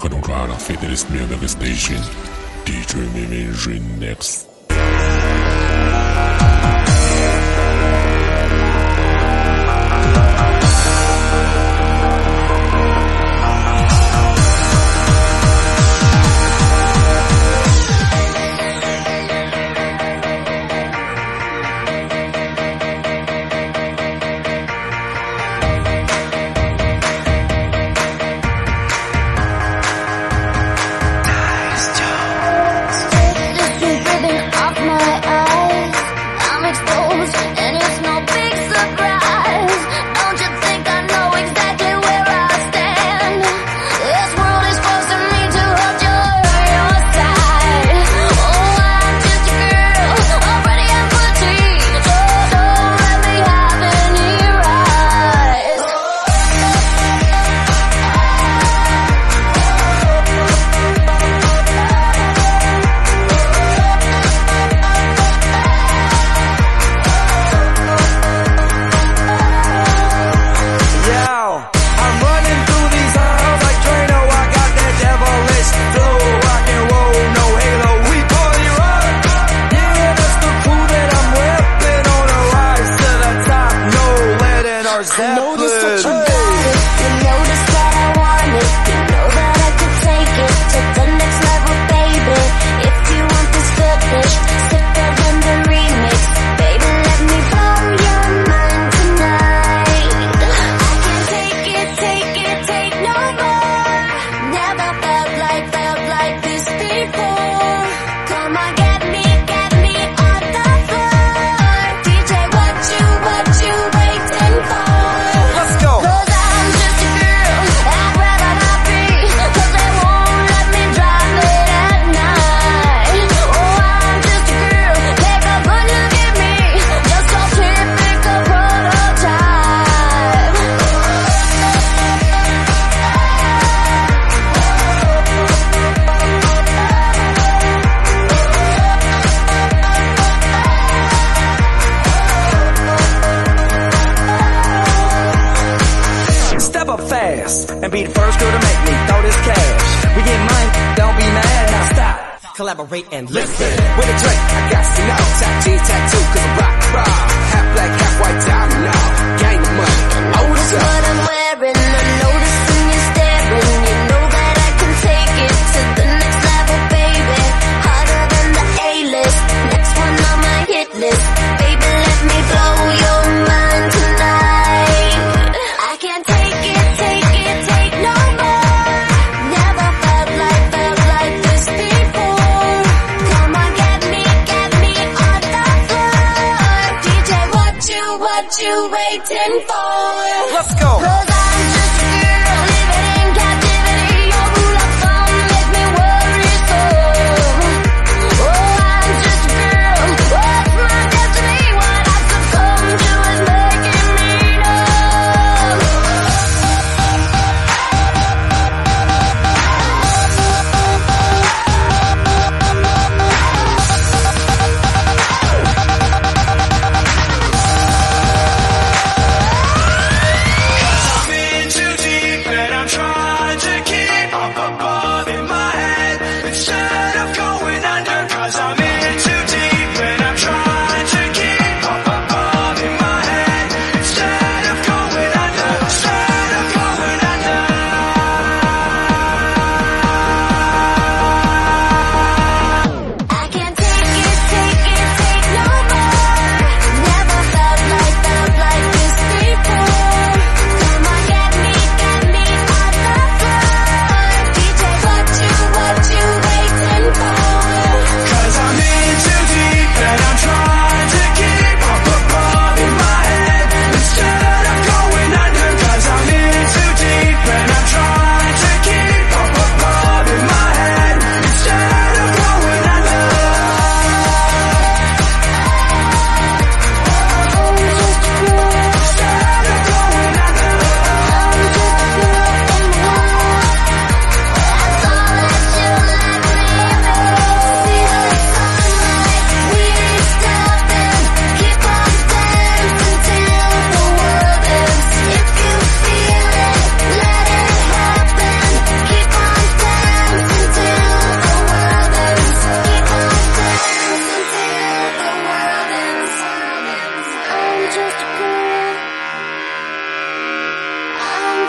可能抓了 Fiddlesmith station. DJ Mimi, remix。Mars, Come collaborate and listen. With a drink, I got some now. Tap tattoo, cause I'm rock, rock. Half black, half white, diamond now. Gang of money. you waiting for? Let's go.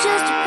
Just